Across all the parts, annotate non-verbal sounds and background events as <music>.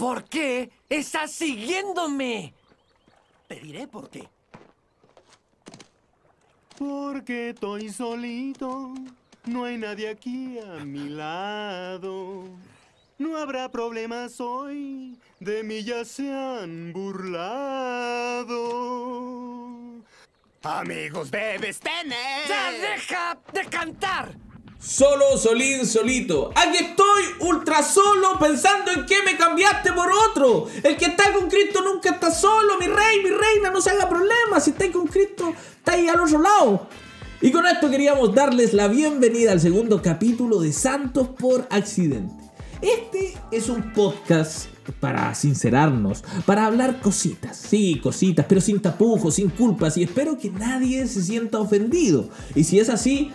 ¿Por qué estás siguiéndome? Te diré por qué. Porque estoy solito, no hay nadie aquí a mi lado. No habrá problemas hoy, de mí ya se han burlado. Amigos debes tener. ¡Ya deja de cantar! Solo, solín, solito. Aquí estoy, ultra solo, pensando en qué me cambiaste por otro. El que está con Cristo nunca está solo, mi rey, mi reina, no se haga problema. Si estáis con Cristo, estáis al otro lado. Y con esto queríamos darles la bienvenida al segundo capítulo de Santos por Accidente. Este es un podcast para sincerarnos, para hablar cositas, sí, cositas, pero sin tapujos, sin culpas y espero que nadie se sienta ofendido. Y si es así,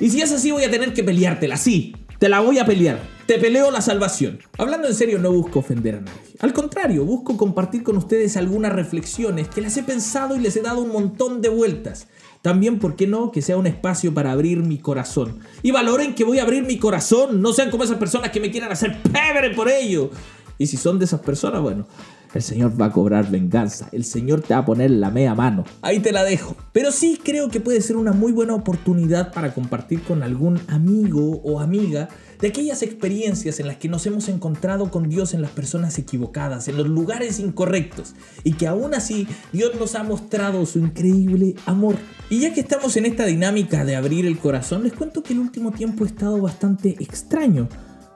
y si es así voy a tener que peleártela, sí, te la voy a pelear. Te peleo la salvación. Hablando en serio, no busco ofender a nadie. Al contrario, busco compartir con ustedes algunas reflexiones que las he pensado y les he dado un montón de vueltas. También, ¿por qué no? Que sea un espacio para abrir mi corazón. Y valoren que voy a abrir mi corazón. No sean como esas personas que me quieran hacer pebre por ello. Y si son de esas personas, bueno, el Señor va a cobrar venganza. El Señor te va a poner la media mano. Ahí te la dejo. Pero sí creo que puede ser una muy buena oportunidad para compartir con algún amigo o amiga de aquellas experiencias en las que nos hemos encontrado con Dios en las personas equivocadas, en los lugares incorrectos, y que aún así Dios nos ha mostrado su increíble amor. Y ya que estamos en esta dinámica de abrir el corazón, les cuento que el último tiempo he estado bastante extraño,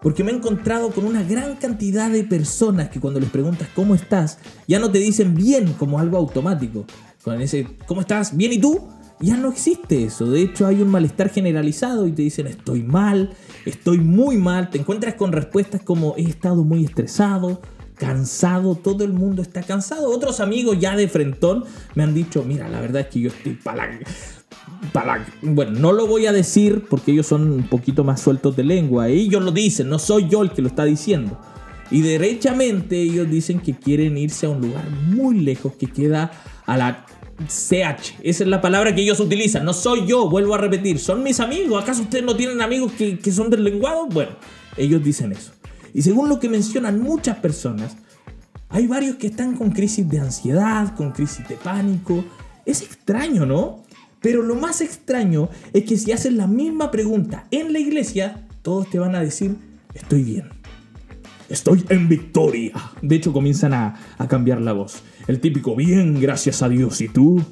porque me he encontrado con una gran cantidad de personas que cuando les preguntas cómo estás, ya no te dicen bien como algo automático. Con ese, ¿cómo estás? ¿Bien y tú? Ya no existe eso. De hecho, hay un malestar generalizado y te dicen estoy mal, estoy muy mal. Te encuentras con respuestas como he estado muy estresado, cansado, todo el mundo está cansado. Otros amigos ya de frentón me han dicho, mira, la verdad es que yo estoy para para bueno, no lo voy a decir porque ellos son un poquito más sueltos de lengua. Ellos lo dicen, no soy yo el que lo está diciendo. Y derechamente ellos dicen que quieren irse a un lugar muy lejos que queda a la CH. Esa es la palabra que ellos utilizan. No soy yo, vuelvo a repetir. Son mis amigos. ¿Acaso ustedes no tienen amigos que, que son del lenguado? Bueno, ellos dicen eso. Y según lo que mencionan muchas personas, hay varios que están con crisis de ansiedad, con crisis de pánico. Es extraño, ¿no? Pero lo más extraño es que si haces la misma pregunta en la iglesia, todos te van a decir, estoy bien. Estoy en victoria. De hecho, comienzan a, a cambiar la voz. El típico, bien, gracias a Dios. ¿Y tú?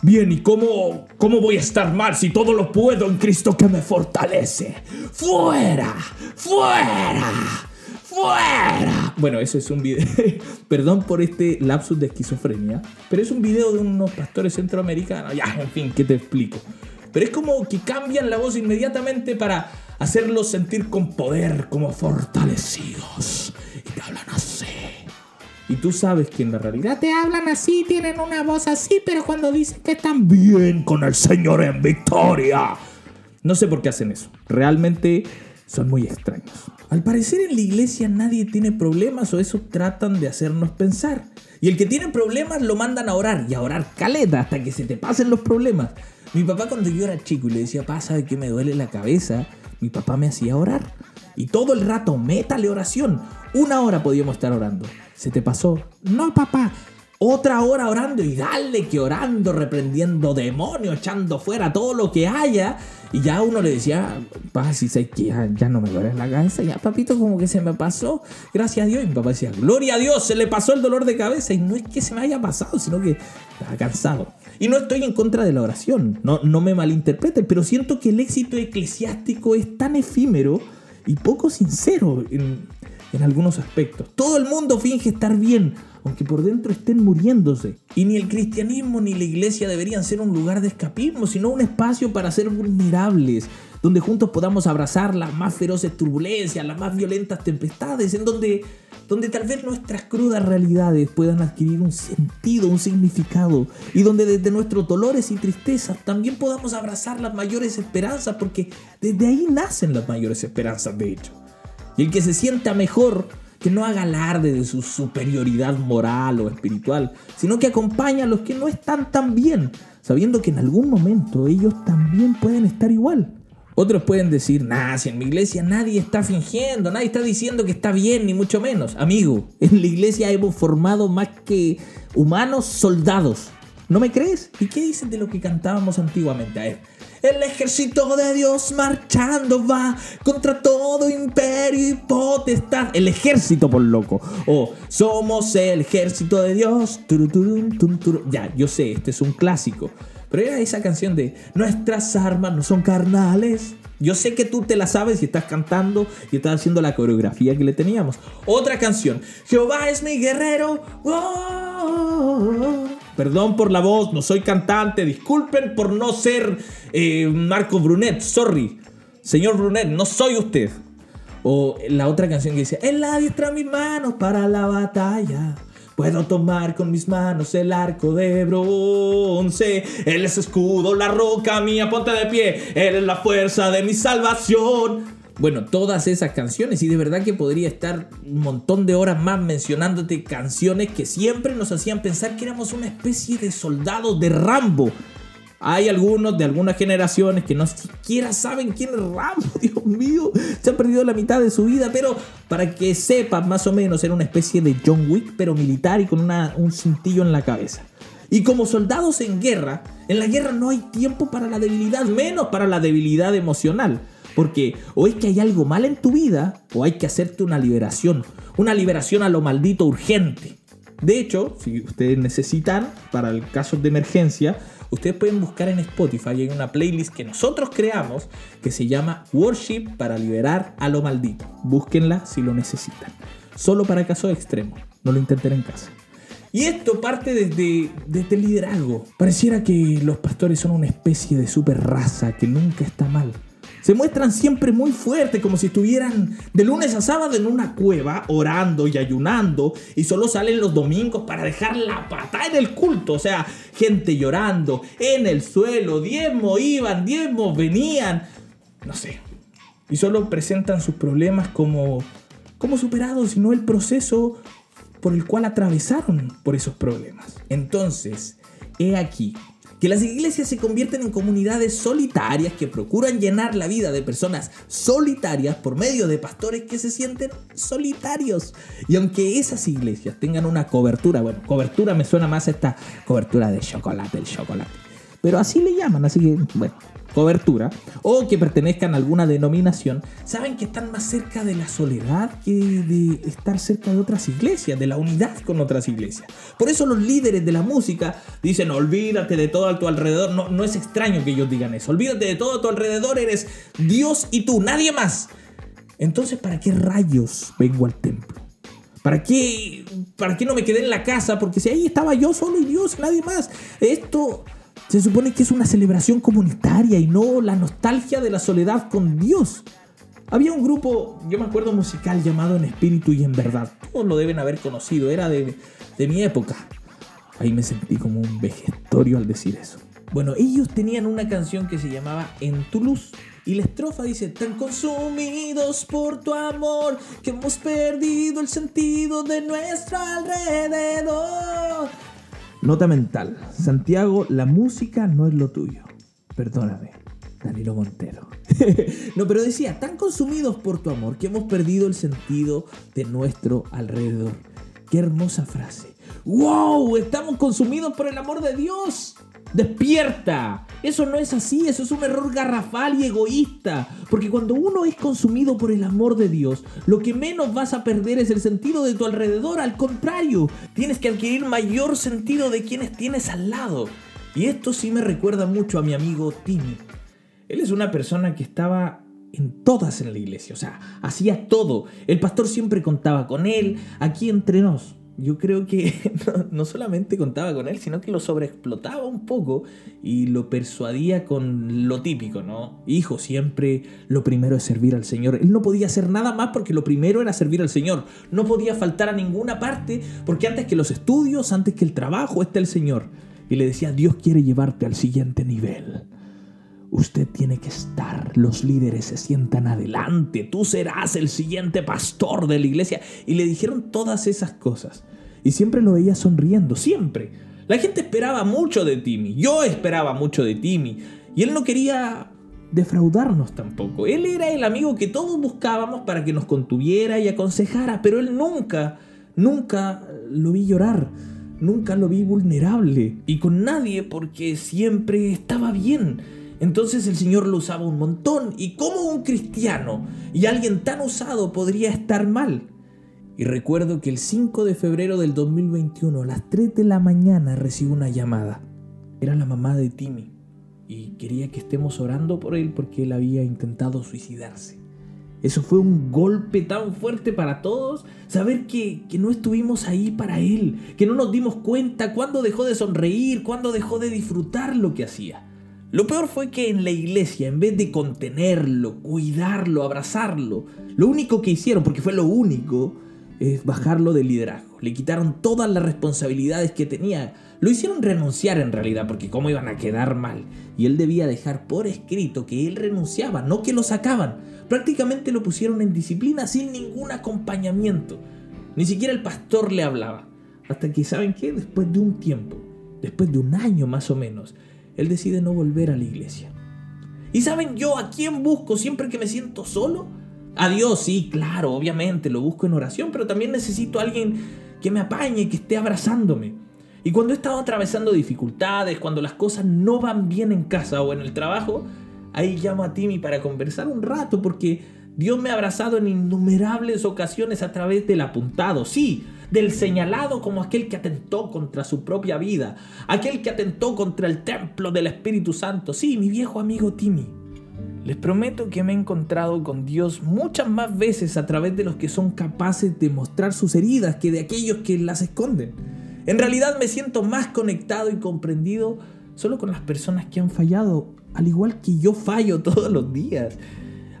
Bien, ¿y cómo, cómo voy a estar mal si todo lo puedo en Cristo que me fortalece? ¡Fuera! ¡Fuera! ¡Fuera! Bueno, eso es un video. <laughs> Perdón por este lapsus de esquizofrenia. Pero es un video de unos pastores centroamericanos. Ya, en fin, ¿qué te explico? Pero es como que cambian la voz inmediatamente para hacerlos sentir con poder, como fortalecidos. Y te hablan así. Y tú sabes que en la realidad te hablan así, tienen una voz así, pero cuando dicen que están bien con el Señor en victoria. No sé por qué hacen eso. Realmente son muy extraños. Al parecer en la iglesia nadie tiene problemas o eso tratan de hacernos pensar. Y el que tiene problemas lo mandan a orar y a orar caleta hasta que se te pasen los problemas. Mi papá cuando yo era chico y le decía, papá, ¿sabe que me duele la cabeza? Mi papá me hacía orar. Y todo el rato, métale oración. Una hora podíamos estar orando. ¿Se te pasó? No, papá. Otra hora orando y dale que orando, reprendiendo demonios, echando fuera todo lo que haya. Y ya uno le decía, papá, si sé que ya, ya no me duele la cabeza, ya papito, como que se me pasó. Gracias a Dios. Y mi papá decía, gloria a Dios, se le pasó el dolor de cabeza. Y no es que se me haya pasado, sino que estaba cansado. Y no estoy en contra de la oración, no, no me malinterpreten, pero siento que el éxito eclesiástico es tan efímero y poco sincero en algunos aspectos. Todo el mundo finge estar bien, aunque por dentro estén muriéndose. Y ni el cristianismo ni la iglesia deberían ser un lugar de escapismo, sino un espacio para ser vulnerables, donde juntos podamos abrazar las más feroces turbulencias, las más violentas tempestades, en donde, donde tal vez nuestras crudas realidades puedan adquirir un sentido, un significado, y donde desde nuestros dolores y tristezas también podamos abrazar las mayores esperanzas, porque desde ahí nacen las mayores esperanzas, de hecho. Y el que se sienta mejor, que no haga alarde de su superioridad moral o espiritual, sino que acompaña a los que no están tan bien, sabiendo que en algún momento ellos también pueden estar igual. Otros pueden decir, nah, si en mi iglesia nadie está fingiendo, nadie está diciendo que está bien, ni mucho menos. Amigo, en la iglesia hemos formado más que humanos soldados. ¿No me crees? ¿Y qué dicen de lo que cantábamos antiguamente? A el ejército de Dios marchando va contra todo imperio y potestad. El ejército, por loco. O somos el ejército de Dios. Ya, yo sé, este es un clásico. Pero era esa canción de Nuestras armas no son carnales. Yo sé que tú te la sabes y estás cantando y estás haciendo la coreografía que le teníamos. Otra canción. Jehová es mi guerrero. Oh. Perdón por la voz, no soy cantante. Disculpen por no ser eh, Marco Brunet. Sorry. Señor Brunet, no soy usted. O la otra canción que dice, Él la diestra mis manos para la batalla. Puedo tomar con mis manos el arco de bronce. Él es escudo, la roca mía, ponte de pie. Él es la fuerza de mi salvación. Bueno, todas esas canciones y de verdad que podría estar un montón de horas más mencionándote canciones que siempre nos hacían pensar que éramos una especie de soldados de Rambo. Hay algunos de algunas generaciones que no siquiera saben quién es Rambo, <laughs> Dios mío, se han perdido la mitad de su vida, pero para que sepan más o menos era una especie de John Wick, pero militar y con una, un cintillo en la cabeza. Y como soldados en guerra, en la guerra no hay tiempo para la debilidad, menos para la debilidad emocional. Porque o es que hay algo mal en tu vida o hay que hacerte una liberación. Una liberación a lo maldito urgente. De hecho, si ustedes necesitan, para el caso de emergencia, ustedes pueden buscar en Spotify, hay una playlist que nosotros creamos que se llama Worship para liberar a lo maldito. Búsquenla si lo necesitan. Solo para casos extremos, no lo intenten en casa. Y esto parte desde, desde el liderazgo. Pareciera que los pastores son una especie de super raza que nunca está mal. Se muestran siempre muy fuertes, como si estuvieran de lunes a sábado en una cueva, orando y ayunando, y solo salen los domingos para dejar la pata en el culto. O sea, gente llorando en el suelo, diezmo iban, diezmos venían. No sé. Y solo presentan sus problemas como, como superados y no el proceso por el cual atravesaron por esos problemas. Entonces, he aquí que las iglesias se convierten en comunidades solitarias que procuran llenar la vida de personas solitarias por medio de pastores que se sienten solitarios. Y aunque esas iglesias tengan una cobertura, bueno, cobertura me suena más a esta cobertura de chocolate, el chocolate. Pero así le llaman, así que, bueno, cobertura, o que pertenezcan a alguna denominación, saben que están más cerca de la soledad que de estar cerca de otras iglesias, de la unidad con otras iglesias. Por eso los líderes de la música dicen, olvídate de todo a tu alrededor. No, no es extraño que ellos digan eso. Olvídate de todo a tu alrededor, eres Dios y tú, nadie más. Entonces, ¿para qué rayos vengo al templo? ¿Para qué, ¿Para qué no me quedé en la casa? Porque si ahí estaba yo solo y Dios, nadie más. Esto se supone que es una celebración comunitaria y no la nostalgia de la soledad con Dios. Había un grupo, yo me acuerdo, musical llamado En Espíritu y en Verdad. Todos lo deben haber conocido, era de, de mi época. Ahí me sentí como un vegetorio al decir eso. Bueno, ellos tenían una canción que se llamaba En tu luz. Y la estrofa dice, tan consumidos por tu amor que hemos perdido el sentido de nuestro alrededor. Nota mental. Santiago, la música no es lo tuyo. Perdóname, Danilo Montero. <laughs> no, pero decía, tan consumidos por tu amor que hemos perdido el sentido de nuestro alrededor. Qué hermosa frase. ¡Wow! Estamos consumidos por el amor de Dios. ¡Despierta! Eso no es así, eso es un error garrafal y egoísta. Porque cuando uno es consumido por el amor de Dios, lo que menos vas a perder es el sentido de tu alrededor. Al contrario, tienes que adquirir mayor sentido de quienes tienes al lado. Y esto sí me recuerda mucho a mi amigo Timmy. Él es una persona que estaba en todas en la iglesia, o sea, hacía todo. El pastor siempre contaba con él, aquí entre nos yo creo que <laughs> no, solamente contaba con él, sino que lo sobreexplotaba un poco y lo persuadía con lo típico, ¿no? Hijo, siempre lo primero es servir al Señor. Él no podía hacer nada más porque lo primero era servir al Señor. No podía faltar a ninguna parte porque antes que los estudios, antes que el trabajo, está el Señor. Y le decía, Dios quiere llevarte al siguiente nivel. Usted tiene que estar, los líderes se sientan adelante, tú serás el siguiente pastor de la iglesia. Y le dijeron todas esas cosas. Y siempre lo veía sonriendo, siempre. La gente esperaba mucho de Timmy, yo esperaba mucho de Timmy. Y él no quería defraudarnos tampoco. Él era el amigo que todos buscábamos para que nos contuviera y aconsejara, pero él nunca, nunca lo vi llorar. Nunca lo vi vulnerable y con nadie porque siempre estaba bien. Entonces el Señor lo usaba un montón. ¿Y cómo un cristiano y alguien tan usado podría estar mal? Y recuerdo que el 5 de febrero del 2021, a las 3 de la mañana, recibo una llamada. Era la mamá de Timmy y quería que estemos orando por él porque él había intentado suicidarse. Eso fue un golpe tan fuerte para todos, saber que, que, no estuvimos ahí para él, que no nos dimos cuenta cuándo dejó de sonreír, cuándo dejó de disfrutar lo que hacía. Lo peor fue que en la iglesia, en vez de contenerlo, cuidarlo, abrazarlo, lo único que hicieron, porque fue lo único, es bajarlo del liderazgo. Le quitaron todas las responsabilidades que tenía. Lo hicieron renunciar en realidad, porque cómo iban a quedar mal. Y él debía dejar por escrito que él renunciaba, no que lo sacaban. Prácticamente lo pusieron en disciplina sin ningún acompañamiento. Ni siquiera el pastor le hablaba. Hasta que, ¿saben qué? Después de un tiempo, después de un año más o menos, él decide no volver a la iglesia. ¿Y saben yo a quién busco siempre que me siento solo? A Dios, sí, claro, obviamente, lo busco en oración, pero también necesito a alguien que me apañe, que esté abrazándome. Y cuando he estado atravesando dificultades, cuando las cosas no van bien en casa o en el trabajo, ahí llamo a Timmy para conversar un rato, porque Dios me ha abrazado en innumerables ocasiones a través del apuntado, sí, del señalado como aquel que atentó contra su propia vida, aquel que atentó contra el templo del Espíritu Santo, sí, mi viejo amigo Timmy. Les prometo que me he encontrado con Dios muchas más veces a través de los que son capaces de mostrar sus heridas que de aquellos que las esconden. En realidad me siento más conectado y comprendido solo con las personas que han fallado, al igual que yo fallo <laughs> todos los días.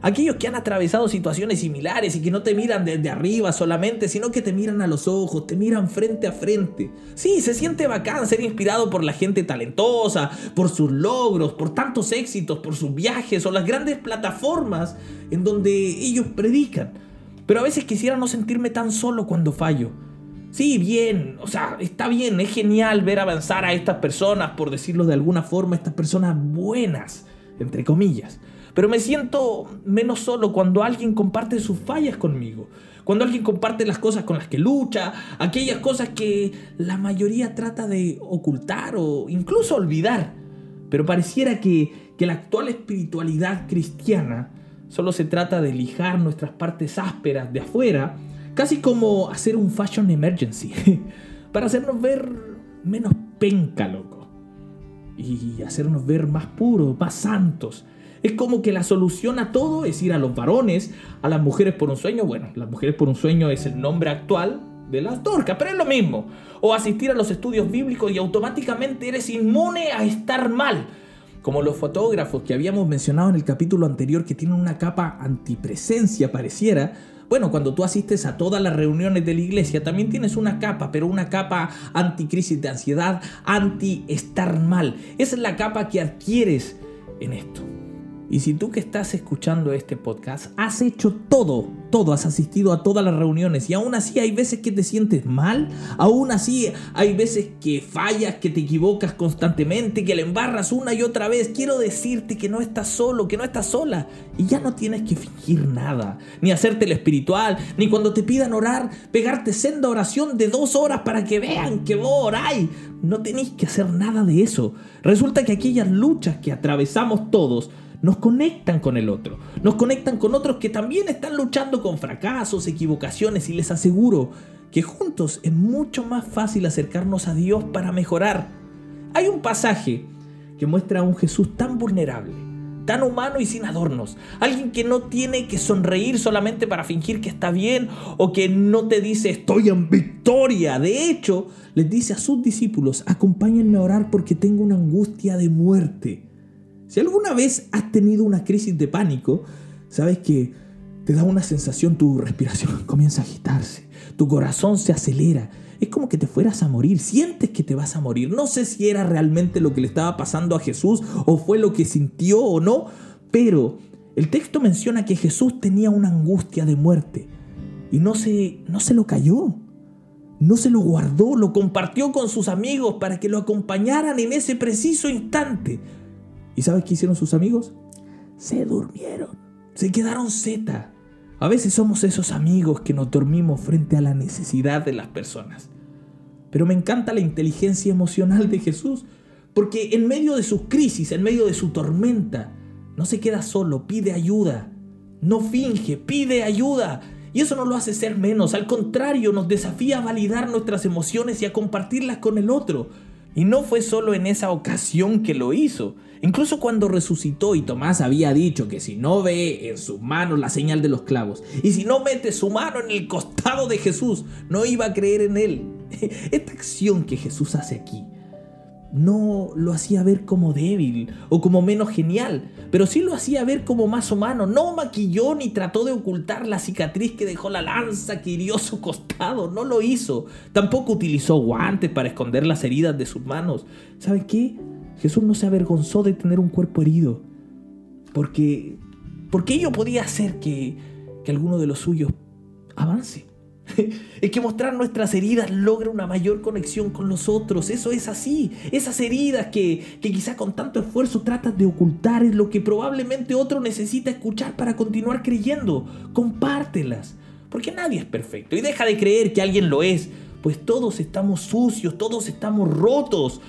Aquellos que han atravesado situaciones similares y que no te miran desde arriba solamente, sino que te miran a los ojos, te miran frente a frente. Sí, se siente bacán ser inspirado por la gente talentosa, por sus logros, por tantos éxitos, por sus viajes o las grandes plataformas en donde ellos predican. Pero a veces quisiera no sentirme tan solo cuando fallo. Sí, bien, o sea, está bien, es genial ver avanzar a estas personas, por decirlo de alguna forma, estas personas buenas, entre comillas. Pero me siento menos solo cuando alguien comparte sus fallas conmigo. Cuando alguien comparte las cosas con las que lucha, aquellas cosas que la mayoría trata de ocultar o incluso olvidar. Pero pareciera que, que la actual espiritualidad cristiana solo se trata de lijar nuestras partes ásperas de afuera, casi como hacer un fashion emergency, <laughs> para hacernos ver menos penca, loco. Y hacernos ver más puros, más santos, es como que la solución a todo es ir a los varones, a las mujeres por un sueño. Bueno, las mujeres por un sueño es el nombre actual de las torcas, pero es lo mismo. O asistir a los estudios bíblicos y automáticamente eres inmune a estar mal. Como los fotógrafos que habíamos mencionado en el capítulo anterior que tienen una capa antipresencia, pareciera. Bueno, cuando tú asistes a todas las reuniones de la iglesia, también tienes una capa, pero una capa anticrisis de ansiedad, anti estar mal. Esa es la capa que adquieres en esto. Y si tú que estás escuchando este podcast has hecho todo, todo, has asistido a todas las reuniones y aún así hay veces que te sientes mal, aún así hay veces que fallas, que te equivocas constantemente, que le embarras una y otra vez, quiero decirte que no estás solo, que no estás sola y ya no tienes que fingir nada, ni hacerte el espiritual, ni cuando te pidan orar, pegarte senda oración de dos horas para que vean que vos oráis. No tenéis que hacer nada de eso. Resulta que aquellas luchas que atravesamos todos, nos conectan con el otro, nos conectan con otros que también están luchando con fracasos, equivocaciones y les aseguro que juntos es mucho más fácil acercarnos a Dios para mejorar. Hay un pasaje que muestra a un Jesús tan vulnerable, tan humano y sin adornos, alguien que no tiene que sonreír solamente para fingir que está bien o que no te dice estoy en victoria. De hecho, les dice a sus discípulos, acompáñenme a orar porque tengo una angustia de muerte. Si alguna vez has tenido una crisis de pánico, sabes que te da una sensación, tu respiración <laughs> comienza a agitarse, tu corazón se acelera, es como que te fueras a morir, sientes que te vas a morir. No sé si era realmente lo que le estaba pasando a Jesús o fue lo que sintió o no, pero el texto menciona que Jesús tenía una angustia de muerte y no se, no se lo cayó. No se lo guardó, lo compartió con sus amigos para que lo acompañaran en ese preciso instante. ¿Y sabes qué hicieron sus amigos? se durmieron. Se quedaron zeta. A veces somos esos amigos que nos dormimos frente a la necesidad de las personas. Pero me encanta la inteligencia emocional de Jesús, porque en medio de su crisis, en medio de su tormenta, no se queda solo, pide ayuda. No finge, pide ayuda. Y eso no lo hace ser menos, al contrario, nos desafía a validar nuestras emociones y a compartirlas con el otro. Y no fue solo en esa ocasión que lo hizo. Incluso cuando resucitó y Tomás había dicho que si no ve en sus manos la señal de los clavos y si no mete su mano en el costado de Jesús, no iba a creer en él. <laughs> Esta acción que Jesús hace aquí no lo hacía ver como débil o como menos genial, pero sí lo hacía ver como más humano. No maquilló ni trató de ocultar la cicatriz que dejó la lanza que hirió su costado, no lo hizo. Tampoco utilizó guantes para esconder las heridas de sus manos. ¿Sabe qué? Jesús no se avergonzó de tener un cuerpo herido, porque, porque ello podía hacer que, que alguno de los suyos avance. <laughs> Es que mostrar nuestras heridas logra una mayor conexión con los otros. Eso es así. Esas heridas que, que quizá con tanto esfuerzo tratas de ocultar es lo que probablemente otro necesita escuchar para continuar creyendo. Compártelas. Porque nadie es perfecto. Y deja de creer que alguien lo es. Pues todos estamos sucios, todos estamos rotos.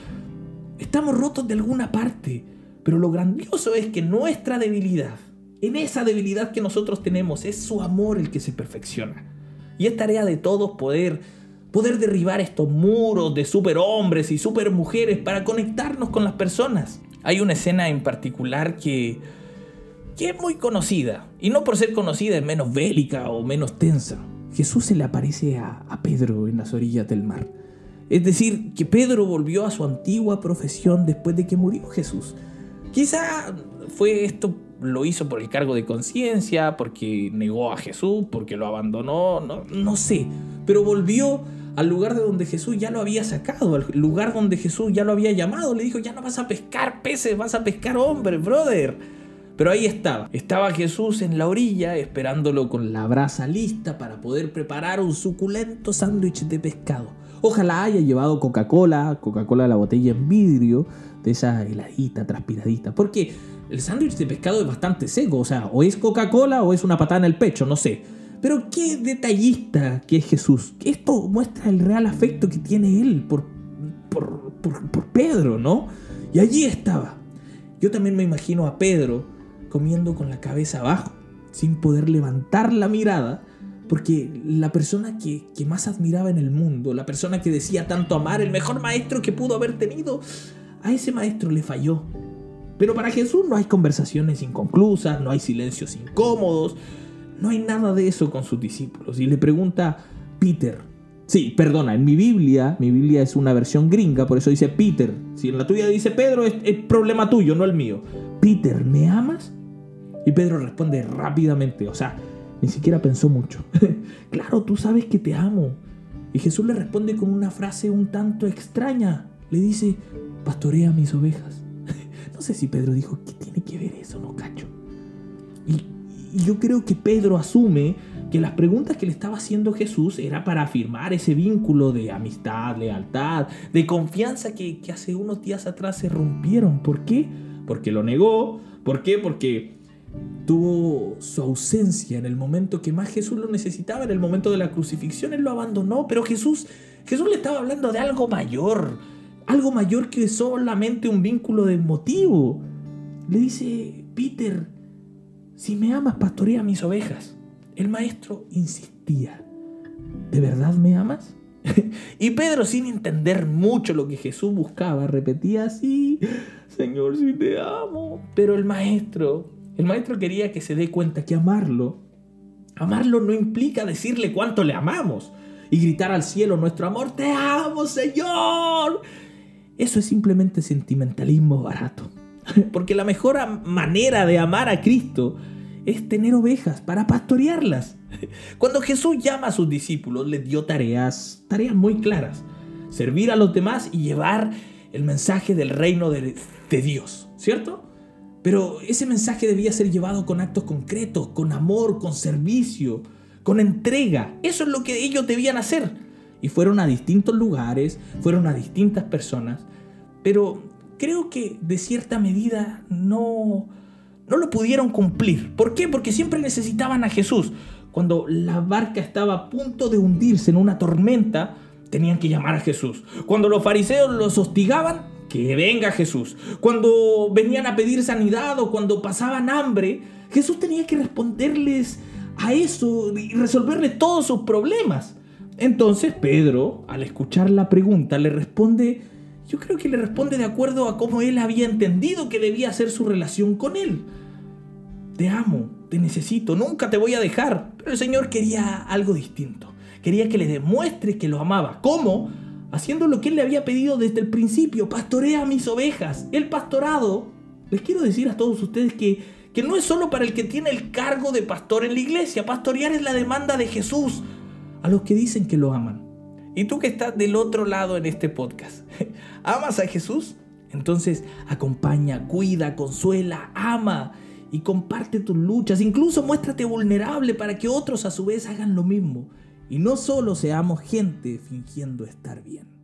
Estamos rotos de alguna parte. Pero lo grandioso es que nuestra debilidad, en esa debilidad que nosotros tenemos, es su amor el que se perfecciona. Y es tarea de todos poder, poder derribar estos muros de superhombres y supermujeres para conectarnos con las personas. Hay una escena en particular que, que es muy conocida. Y no por ser conocida es menos bélica o menos tensa. Jesús se le aparece a, a Pedro en las orillas del mar. Es decir, que Pedro volvió a su antigua profesión después de que murió Jesús. Quizá fue esto lo hizo por el cargo de conciencia, porque negó a Jesús, porque lo abandonó, no, no sé. Pero volvió al lugar de donde Jesús ya lo había sacado, al lugar donde Jesús ya lo había llamado. Le dijo, ya no vas a pescar peces, vas a pescar hombres, brother. Pero ahí estaba, estaba Jesús en la orilla esperándolo con la brasa lista para poder preparar un suculento sándwich de pescado. Ojalá haya llevado Coca-Cola, Coca-Cola la botella en vidrio, de esa heladita, transpiradita. Porque el sándwich de pescado es bastante seco, o sea, o es Coca-Cola o es una patada en el pecho, no sé. Pero qué detallista que es Jesús. Esto muestra el real afecto que tiene él por, por, por Pedro, ¿no? Y allí estaba. Yo también me imagino a Pedro comiendo con la cabeza abajo, sin poder levantar la mirada, porque la persona que, que, más admiraba en el mundo, la persona que decía tanto amar, el mejor maestro que pudo haber tenido, a ese maestro le falló. Pero para Jesús no hay conversaciones inconclusas, no hay silencios incómodos, no hay nada de eso con sus discípulos. Y le pregunta Peter, sí, perdona, en mi Biblia, mi Biblia es una versión gringa, por eso dice Peter. Si en la tuya dice Pedro, es, es problema tuyo, no el mío. Peter, ¿me amas? Y Pedro responde rápidamente, o sea, ni siquiera pensó mucho. <laughs> claro, tú sabes que te amo. Y Jesús le responde con una frase un tanto extraña. Le dice, pastorea mis ovejas. No sé si Pedro dijo, ¿qué tiene que ver eso? No cacho. Y, yo creo que Pedro asume que las preguntas que le estaba haciendo Jesús era para afirmar ese vínculo de amistad, lealtad, de confianza que, que hace unos días atrás se rompieron. ¿Por qué? Porque lo negó. ¿Por qué? Porque tuvo su ausencia en el momento que más Jesús lo necesitaba, en el momento de la crucifixión, él lo abandonó, pero Jesús, Jesús le estaba hablando de algo mayor, algo mayor que solamente un vínculo de motivo. Le dice, Peter, si me amas, pastorea mis ovejas. El maestro insistía, ¿de verdad me amas? <laughs> y Pedro, sin entender mucho lo que Jesús buscaba, repetía así, Señor, si te amo. Pero el maestro, el maestro quería que se dé cuenta que amarlo, amarlo no implica decirle cuánto le amamos y gritar al cielo nuestro amor, te amo, Señor. Eso es simplemente sentimentalismo barato. <laughs> Porque la mejor manera de amar a Cristo es tener ovejas para pastorearlas. <laughs> Cuando Jesús llama a sus discípulos, les dio tareas, tareas muy claras. Servir a los demás y llevar el mensaje del reino de, de Dios, ¿cierto? Pero ese mensaje debía ser llevado con actos concretos, con amor, con servicio, con entrega. Eso es lo que ellos debían hacer y fueron a distintos lugares, fueron a distintas personas, pero creo que de cierta medida no, no lo pudieron cumplir. ¿Por qué? Porque siempre necesitaban a Jesús. Cuando la barca estaba a punto de hundirse en una tormenta, tenían que llamar a Jesús. Cuando los fariseos los hostigaban, que venga Jesús. Cuando venían a pedir sanidad o cuando pasaban hambre, Jesús tenía que responderles a eso y resolverle todos sus problemas. Entonces Pedro, al escuchar la pregunta, le responde, yo creo que le responde de acuerdo a cómo él había entendido que debía ser su relación con él. Te amo, te necesito, nunca te voy a dejar. Pero el Señor quería algo distinto. Quería que le demuestre que lo amaba. ¿Cómo? Haciendo lo que él le había pedido desde el principio. Pastorea mis ovejas. El pastorado, les quiero decir a todos ustedes que, que no es solo para el que tiene el cargo de pastor en la iglesia. Pastorear es la demanda de Jesús a los que dicen que lo aman. Y tú que estás del otro lado en este podcast, <laughs> ¿amas a Jesús? Entonces acompaña, cuida, consuela, ama y comparte tus luchas. Incluso muéstrate vulnerable para que otros a su vez hagan lo mismo. Y no solo seamos gente fingiendo estar bien.